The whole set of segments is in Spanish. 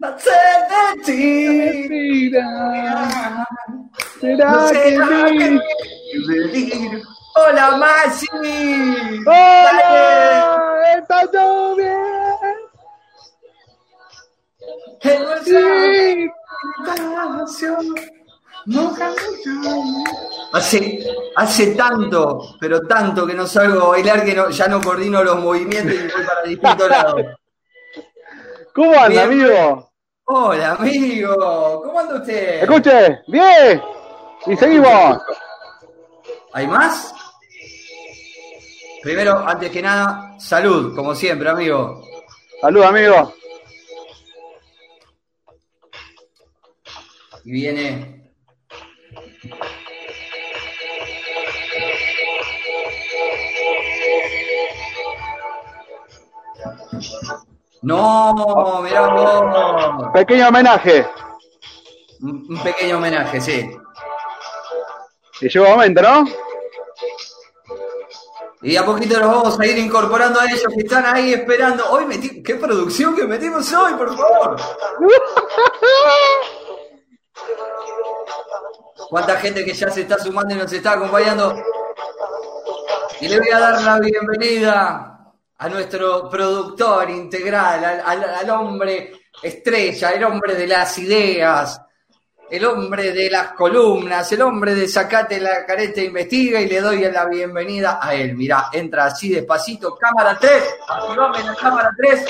No sé de ti. No será que. Hola, Maxi. ¡Hola! ¡Está todo bien! En nuestra Sí. nunca Hace, hace tanto, pero tanto que no salgo a bailar que no- ya no coordino los movimientos y voy para distintos lados. ¿Cómo anda, Bien. amigo? Hola, amigo. ¿Cómo anda usted? Escuche, bien. Y seguimos. ¿Hay más? Primero, antes que nada, salud, como siempre, amigo. Salud, amigo. Y viene. No, mirá vos. Pequeño homenaje. Un, un pequeño homenaje, sí. Y llegó momento, ¿no? Y a poquito los vamos a ir incorporando a ellos que están ahí esperando. Hoy metí, qué producción que metimos hoy, por favor. Cuánta gente que ya se está sumando y nos está acompañando. Y le voy a dar la bienvenida a nuestro productor integral, al, al- al hombre estrella, el hombre de las ideas, el hombre de las columnas, el hombre de sacate la careta e investiga y le doy la bienvenida a él. Mirá, entra así despacito, cámara 3, activame la cámara 3.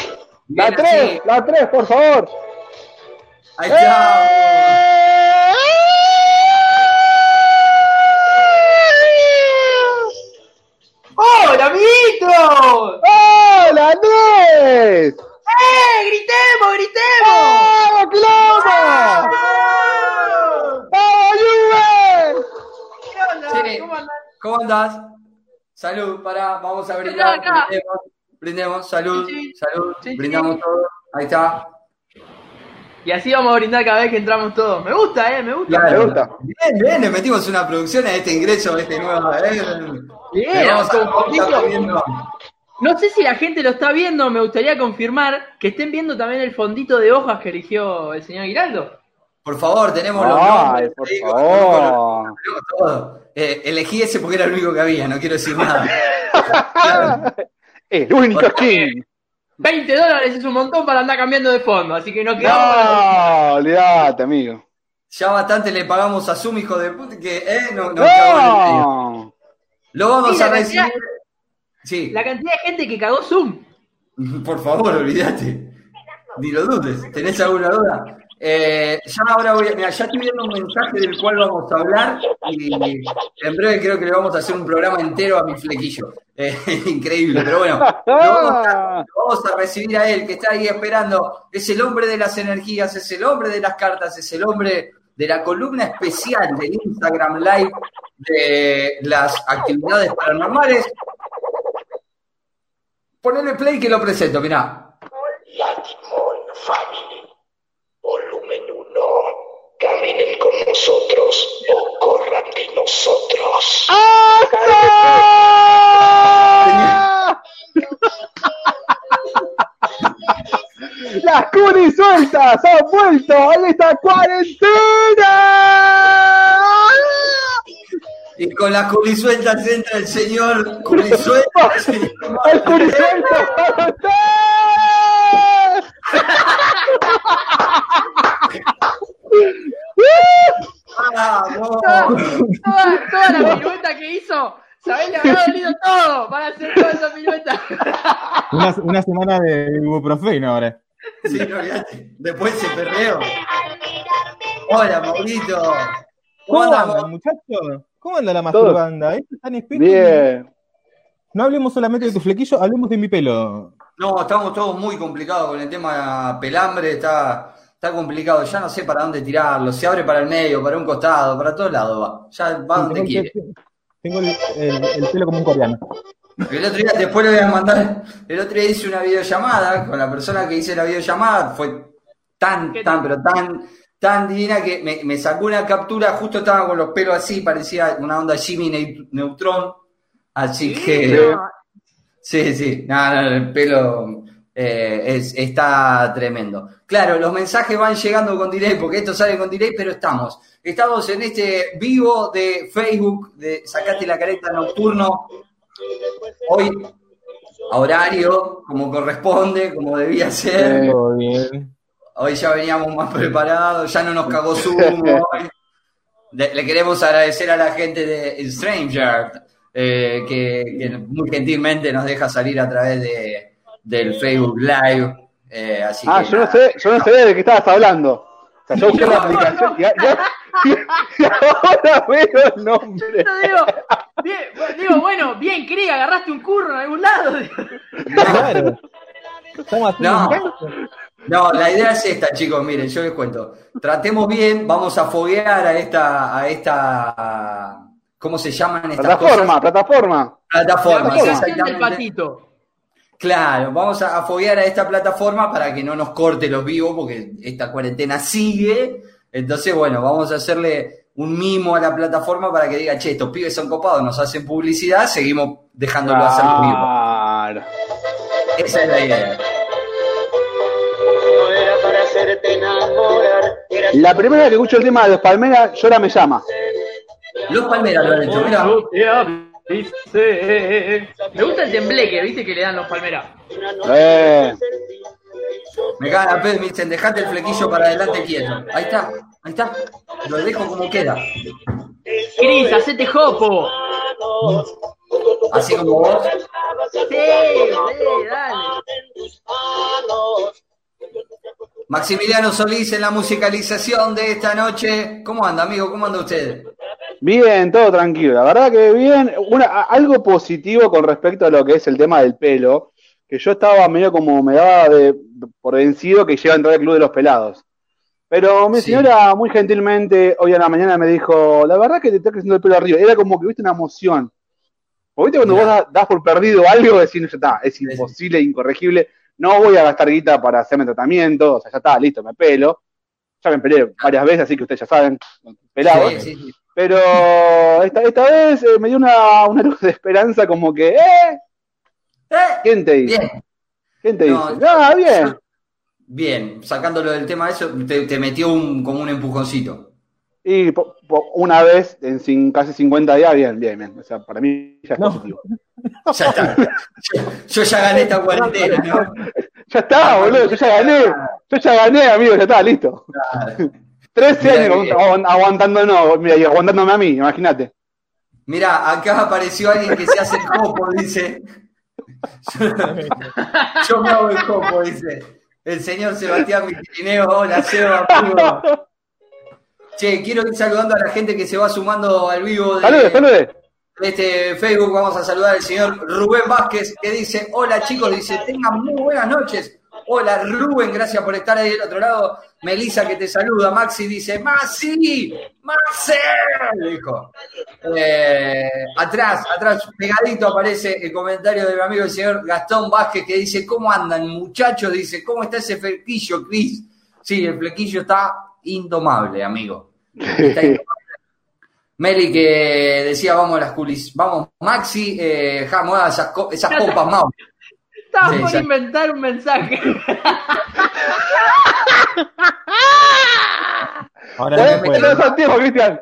La 3, la 3, por favor. Ahí está. ¡Hola, amiguitos! ¡Eh! ¡Gritemos, gritemos! ¡Vamos, Quilombo! ¡Vamos, Juve! ¿Qué onda? Sí. ¿Cómo andan? ¿Cómo andás? Salud, pará, vamos a brindar. Brindemos, brindemos, salud, Sí, sí. salud, Sí, sí. brindamos todo. Ahí está. Y así vamos a brindar cada vez que entramos todos. Me gusta, eh, me gusta. Claro. Me gusta. Bien, bien, le metimos una producción a este ingreso, a este nuevo. eh. Bien, vamos a- a poquito. No sé si la gente lo está viendo, me gustaría confirmar que estén viendo también el fondito de hojas que eligió el señor Giraldo. Por favor, tenemos los Ay, nombres. por ahí, favor. todo. Eh, elegí ese porque era el único que había, no quiero decir nada. El único skin. 20 dólares es un montón para andar cambiando de fondo, así que no quedamos. No, olvídate, amigo. Ya bastante le pagamos a Zoom, hijo de puta, que eh, no, no. No. Lo vamos Sí, a recibir. cantidad- Sí, La cantidad de gente que cagó Zoom. por favor, olvídate. Ni lo dudes. ¿Tenés alguna duda? Eh, ya ahora voy a. Mira, ya estoy viendo un mensaje del cual vamos a hablar y en breve creo que le vamos a hacer un programa entero a mi flequillo. Eh, increíble, pero bueno. Lo vamos, a, lo vamos a recibir a él que está ahí esperando. Es el hombre de las energías, es el hombre de las cartas, es el hombre de la columna especial del Instagram Live de las actividades paranormales. Ponele play que lo presento, mirá. Latimore Family. Volumen 1. Caminen con nosotros o corran de nosotros. ¡Hasta! Las curis sueltas han vuelto a esta cuarentena. Y con las culisueltas entra el señor Culisuelta. El. ¡Vamos! Toda, toda, la pirueta que hizo, ¿sabés? Le habrá dolido todo para hacer toda esa pirueta. Una, una semana de ibuprofeno ahora. Sí, no. Después se perreo. Hola, Maurito. ¿Cómo ¿Cómo andamos? andan, muchachos? ¿Cómo anda la masturbanda? Esto es tan especie. Bien. No hablemos solamente de tu flequillo, hablemos de mi pelo. No, estamos todos muy complicados con el tema pelambre. Está, está complicado. Ya no sé para dónde tirarlo. Se abre para el medio, para un costado, para todos lados va. Ya va donde quiere. tengo el- el- el pelo como un coreano. El otro día, después le voy a mandar. El otro día hice una videollamada con la persona que hice la videollamada. Fue tan, ¿Qué tan, pero tan, tan divina que me, me sacó una captura. Justo estaba con los pelos así, parecía una onda Jimmy Neu- Neutron. Así que. No, Sí, sí, no, no, el pelo. eh, es- está tremendo. Claro, los mensajes van llegando con delay, porque esto sale con delay, pero estamos. Estamos en este vivo de Facebook, de Sacate la careta nocturno. Hoy, a horario, como corresponde, como debía ser. Todo bien. Hoy ya veníamos más preparados, ya no nos cagó hoy. Le, le queremos agradecer a la gente de StrangeYard, eh, que, que muy gentilmente nos deja salir a través de, del Facebook Live. eh, así Ah, que yo no sé, yo no sabía de qué estabas hablando. O sea, yo busqué la aplicación y, y- y ahora veo el nombre. Yo digo, bien, digo, bueno, bien, Krieg, agarraste un curro en algún lado. Claro. Estamos haciendo No. No, la idea es esta, chicos, miren, yo les cuento. Tratemos bien, vamos a foguear a esta, a esta, ¿cómo se llaman estas Plataforma, cosas? plataforma. Plataforma, Plataforma. Claro, vamos a, a foguear a esta plataforma para que no nos corte los vivos, porque esta cuarentena sigue. Entonces, bueno, vamos a hacerle un mimo a la plataforma para que diga, che, estos pibes son copados, nos hacen publicidad, seguimos dejándolo hacer los vivos. Claro. Esa es la idea. Hacerte enamorar, La primera vez que escucho el tema de los Palmeras, llora me llama. Los Palmeras lo han hecho, mira. Me gusta el tembleque, viste que le dan los palmeras. Eh. Me cagan a pedo me dicen, dejate el flequillo para adelante quieto. Ahí está, ahí está. Lo dejo como queda. Cris, hacete jopo. Así como vos. Sí, sí, dale. Maximiliano Solís en la musicalización de esta noche. ¿Cómo anda, amigo? ¿Cómo anda usted? Bien, todo tranquilo. La verdad que bien. Una, algo positivo con respecto a lo que es el tema del pelo, que yo estaba medio como me daba de, por vencido que llega a entrar al club de los pelados. Pero mi Sí. señora muy gentilmente hoy a la mañana me dijo, la verdad que te está creciendo el pelo arriba. Era como que viste una emoción. Porque viste cuando vos da- das por perdido algo, decís, ya está, es imposible, incorregible, no voy a gastar guita para hacerme tratamiento, o sea, ya está, listo, me pelo. Ya me pelé varias veces, así que ustedes ya saben, pelado. Sí, sí, sí. Pero esta, esta vez eh, me dio una, una luz de esperanza como que, ¿eh? Eh, ¿Quién te dice? Bien, ¿Quién te No, dice? Ah, bien. bien. Sacándolo del tema de eso, te, te metió un, como un empujoncito. Y po- po- una vez en casi 50 días, bien, bien, bien. O sea, para mí ya es No. positivo. Ya está. Yo, yo ya gané esta cuarentena, ¿no? Ya está, boludo, yo ya gané. Yo ya gané, amigo, ya está, listo. 13 Mirá años que- agu- aguantándonos, mira, y aguantándome a mí, imagínate. Mira, acá apareció alguien que se hace el copo, dice. Yo me hago el copo, dice. El señor Sebastián Mitineo, hola Seba, amigo. Che, quiero ir saludando a la gente que se va sumando al vivo de, Salude, salude. de este Facebook. Vamos a saludar al señor Rubén Vázquez, que dice, hola chicos, dice, tengan muy buenas noches. Hola Rubén, gracias por estar ahí del otro lado. Melissa que te saluda. Maxi dice, Maxi, Maxi, dijo. Eh, atrás, atrás, pegadito aparece el comentario de mi amigo el señor Gastón Vázquez que dice, ¿cómo andan muchachos? Dice, ¿cómo está ese flequillo, Cris? Sí, el flequillo está indomable, amigo. Meli que decía, vamos a las culis, vamos, Maxi, eh, ja, mueva esas, co- esas pompas, Mau. Estaba Sí, por inventar un mensaje. Ahora tiempo, Cristian.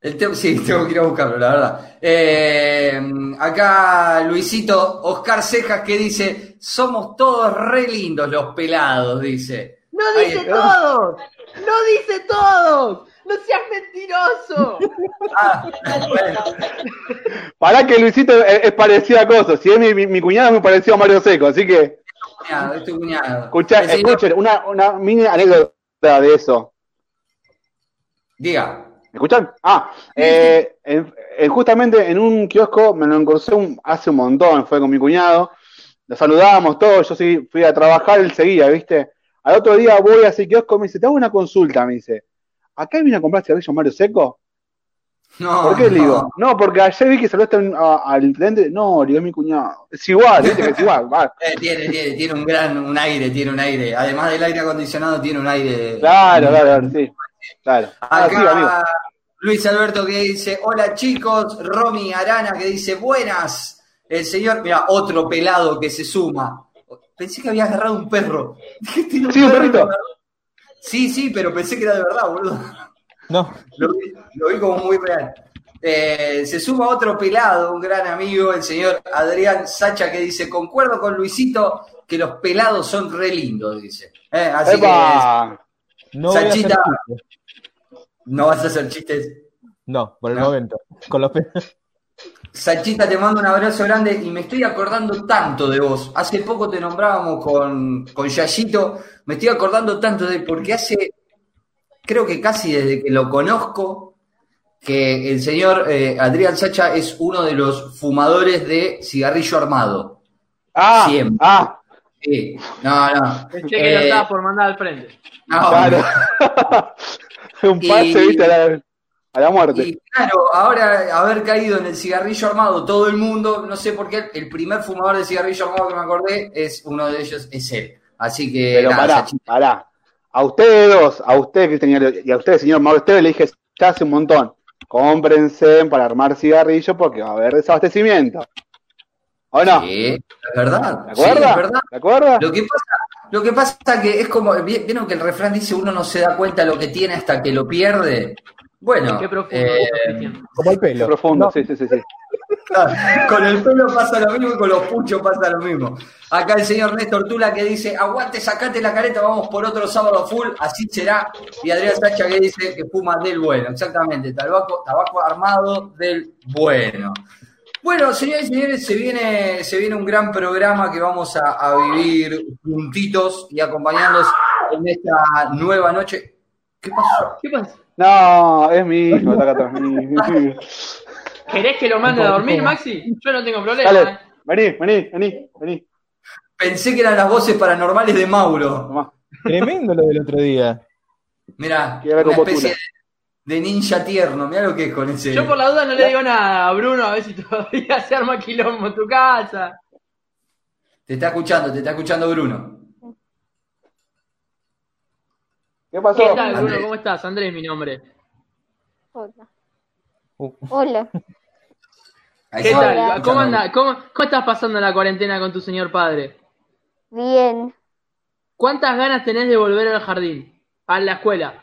El te- sí, tengo que ir a buscarlo, la verdad. Eh, acá Luisito Oscar Cejas que dice, somos todos re lindos los pelados, dice. No dice está. todos. No dice todos. No seas mentiroso. Ah, bueno, Pará que Luisito es, es parecido a Coso. Si es mi, mi, mi cuñado es muy parecido a Mario Seco, así que cuñado, es tu cuñado. señor- escuchen, una, una mini anécdota de eso. Diga. ¿Me escuchan? Ah, eh, en- en- justamente en un kiosco me lo encontré un- hace un montón, fue con mi cuñado, lo saludábamos todos, yo sí fui a trabajar, él seguía, ¿viste? Al otro día voy a ese kiosco, me dice, te hago una consulta, me dice, ¿acá vine a comprar cigarrillos Mario Seco? No, ¿Por qué le no. digo? No, porque ayer vi que saludaste al cliente, no, le digo es mi cuñado, es igual, ¿viste? Es igual, va. Eh, tiene, tiene, tiene un gran, un aire, tiene un aire. Además del aire acondicionado, tiene un aire. Claro, claro, claro, sí, claro. Ah, sí, amigo. Acá Luis Alberto que dice, hola chicos, Romy Arana que dice, buenas. El señor, mira, otro pelado que se suma. Pensé que había agarrado un perro. "Tiene Sí, un perro". perrito. Sí, sí, pero pensé que era de verdad, boludo. No, Lo vi, lo vi como muy real. Eh, se suma otro pelado, un gran amigo, el señor Adrián Sacha, que dice, concuerdo con Luisito que los pelados son re lindos, dice. Eh, así que ¡Epa! no voy a hacer Sanchita. chiste. no vas a hacer chistes. No, por el No. momento. Con los pe- Sachita, te mando un abrazo grande y me estoy acordando tanto de vos. Hace poco te nombrábamos con, con Yayito, me estoy acordando tanto de porque hace, creo que casi desde que lo conozco, que el señor eh, Adrián Sacha es uno de los fumadores de cigarrillo armado. Ah, Siempre. ah, Sí, no, no. Pensé que lo Eh, estaba por mandar al frente. no, claro. un pase, Y- viste, a la, a la muerte. Y claro, ahora haber caído en el cigarrillo armado, todo el mundo, no sé por qué, el primer fumador de cigarrillo armado que me acordé es uno de ellos, es él. Así que, Pero nada, pará, pará. A ustedes dos, a usted, Cristian, y a usted, señor Mauro Esteves, le dije ya hace un montón. Cómprense para armar cigarrillos porque va a haber desabastecimiento. ¿O no? Sí, es verdad. ¿Te sí, es acuerdas? verdad. ¿Te acuerdas? Lo que pasa, lo que pasa que es como, vi- vieron que el refrán dice uno no se da cuenta lo que tiene hasta que lo pierde. Bueno, Qué profundo, eh. Como el pelo. profundo, No, sí, sí, sí, sí. con el pelo pasa lo mismo y con los puchos pasa lo mismo. Acá el señor Néstor Tula que dice, aguante, sacate la careta, vamos por otro sábado full, así será. Y Adrián Sacha que dice que fuma del bueno, exactamente, tabaco, tabaco armado del bueno. Bueno, señores y señores, se viene, se viene un gran programa que vamos a, a vivir juntitos y acompañándonos en esta nueva noche. ¿Qué pasó? ¿Qué pasa? No, es mi hijo, está acá atrás. mi- ¿Querés que lo mande a dormir, Maxi? Yo no tengo problema. Dale, ¿eh? vení, vení, vení, vení. Pensé que eran las voces paranormales de Mauro. Tomá. Tremendo lo del otro día. Mirá, una especie tula. de ninja tierno. Mirá lo que es con ese. Yo por la duda no le digo nada a Bruno a ver si todavía se arma quilombo en tu casa. Te está escuchando, te está escuchando Bruno. ¿Qué pasó? ¿Qué tal, Bruno? ¿Cómo estás? Andrés mi nombre. Hola. Uh. Hola. ¿Qué tal? ¿Cómo, anda? ¿Cómo, ¿Cómo estás pasando la cuarentena con tu señor padre? Bien. ¿Cuántas ganas tenés de volver al jardín? A la escuela.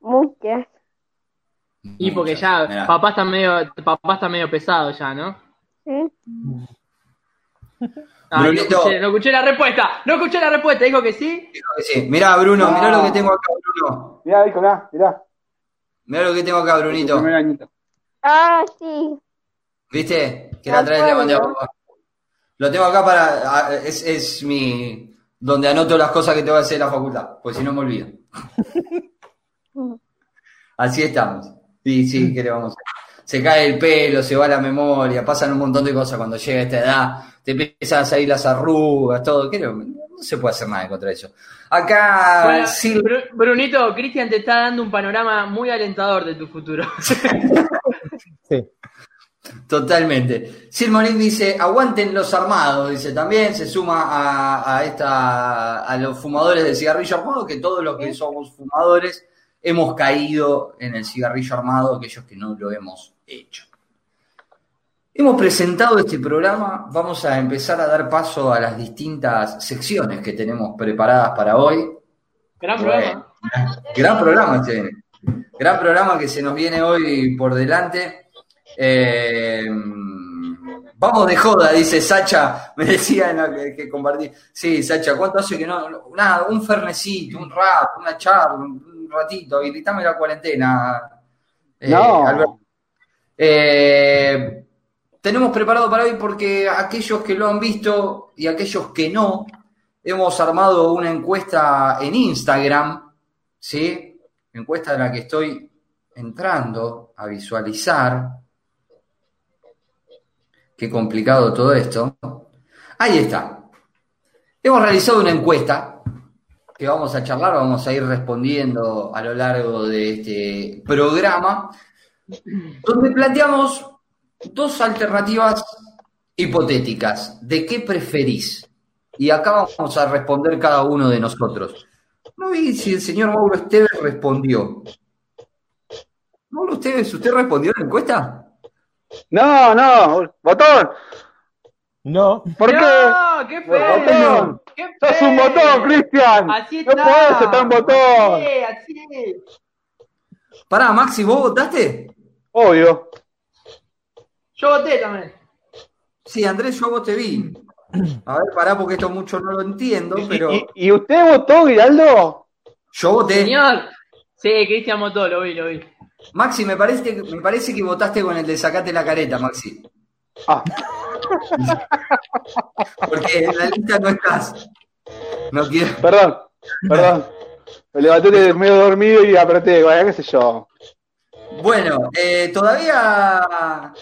Muchas. Y porque ya Mirá. papá está medio, papá está medio pesado ya, ¿no? ¿Sí? No, escuché, no escuché la respuesta. No escuché la respuesta. Dijo que sí. Dijo que sí. Mirá, Bruno, mirá No. lo que tengo acá, Bruno. Mirá, hijo, mirá, mirá. Mirá lo que tengo acá, Brunito. Ah, sí. ¿Viste? Que la traes de acuerdo. bandera. Lo tengo acá para. Es, es mi. Donde anoto las cosas que te voy a hacer en la facultad, pues si no me olvido. Así estamos. Sí, sí, ¿qué le vamos a hacer? Se cae el pelo, se va la memoria, pasan un montón de cosas cuando llega esta edad, te empiezan a salir las arrugas, todo. ¿Qué le- No se puede hacer nada contra eso. Acá, Bueno, Brunito, Cristian te está dando un panorama muy alentador de tu futuro. Sí. Totalmente. Silmonín dice, aguanten los armados, dice también, se suma a, a esta a los fumadores de cigarrillo armado, que todos los que somos fumadores hemos caído en el cigarrillo armado, aquellos que no lo hemos hecho. Hemos presentado este programa, vamos a empezar a dar paso a las distintas secciones que tenemos preparadas para hoy. Gran programa. Gran programa viene. Gran programa que se nos viene hoy por delante. Eh, vamos de joda, dice Sacha. Me decía en la que, que compartí. Sí, Sacha, ¿cuánto hace que no? Nada, un fernecito, un rap, una charla, un, un ratito. Habilitame la cuarentena. eh, No. Alberto. Eh, tenemos preparado para hoy porque aquellos que lo han visto y aquellos que no, hemos armado una encuesta en Instagram, ¿sí? Encuesta en la que estoy entrando a visualizar. Qué complicado todo esto. Ahí está. Hemos realizado una encuesta que vamos a charlar, vamos a ir respondiendo a lo largo de este programa, donde planteamos dos alternativas hipotéticas de qué preferís. Y acá vamos a responder cada uno de nosotros. No vi si el señor Mauro Esteves respondió. Mauro Esteves, ¿usted respondió a la encuesta? No, no, botón. No. ¿Por qué? No, qué feo. Botón. Qué ¡Sos un feo. botón, Cristian! Así ¡No está. podés estar un botón! Sí, así es. Pará, Maxi, ¿vos votaste? Obvio. Yo voté también. Sí, Andrés, yo te vi. A ver, pará, porque esto mucho no lo entiendo, pero ¿Y, y usted votó, Giraldo? yo voté. Señor. Sí, Cristian votó, lo vi, lo vi. Maxi, me parece, que- me parece que votaste con el de sacate la careta, Maxi. Ah, Porque en la lista no estás. No quiero. perdón, perdón. Me levanté medio dormido y apreté, bueno, qué sé yo. Bueno, eh, todavía.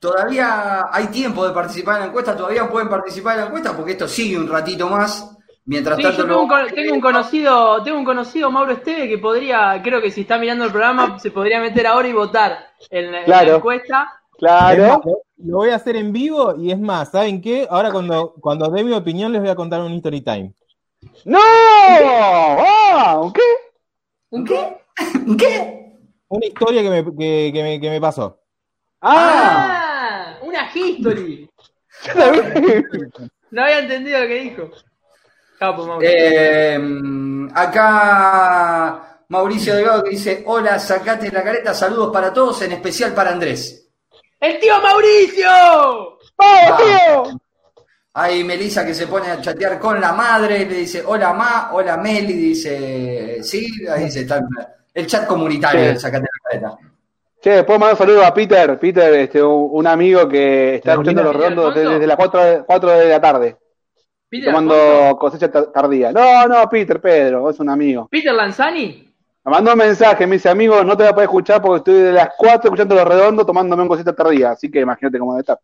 Todavía hay tiempo de participar en la encuesta, todavía pueden participar en la encuesta porque esto sigue un ratito más. Mientras Sí, tanto, yo tengo un, tengo un conocido, tengo un conocido Mauro Esteve que podría, creo que si está mirando el programa, se podría meter ahora y votar en, la- en Claro. la encuesta. Es Claro. lo- voy a hacer en vivo y es más, ¿saben qué? Ahora cuando, cuando dé mi opinión les voy a contar un story time. ¡No! ¡Ah! ¿un ¿Qué? ¿Un qué? ¿Un qué? Una historia que me, que, que me, que me pasó. ¡Ah! ¡Ah! Una history. No había entendido lo que dijo. Capo. Eh, acá Mauricio Delgado que dice: Hola, sacate la careta, saludos para todos, en especial para Andrés. ¡El tío Mauricio! ¡Vamos, tío! Hay Melissa que se pone a chatear con la madre, le dice: Hola, Ma, hola, Meli, dice: Sí, ahí dice: está el chat comunitario Sí. de sacate la careta. Che, puedo mandar un saludo a Peter, Peter, este, un, un amigo que está escuchando los redondos desde, desde las 4 de, 4 de la tarde, Peter, Alfonso. tomando cosecha tar- tardía. No, no, Peter, Pedro, es un amigo. Peter Lanzani. Me mandó un mensaje, me dice, amigo, no te voy a poder escuchar porque estoy de las 4 escuchando los redondos tomándome un cosita tardía, así que imagínate cómo debe estar.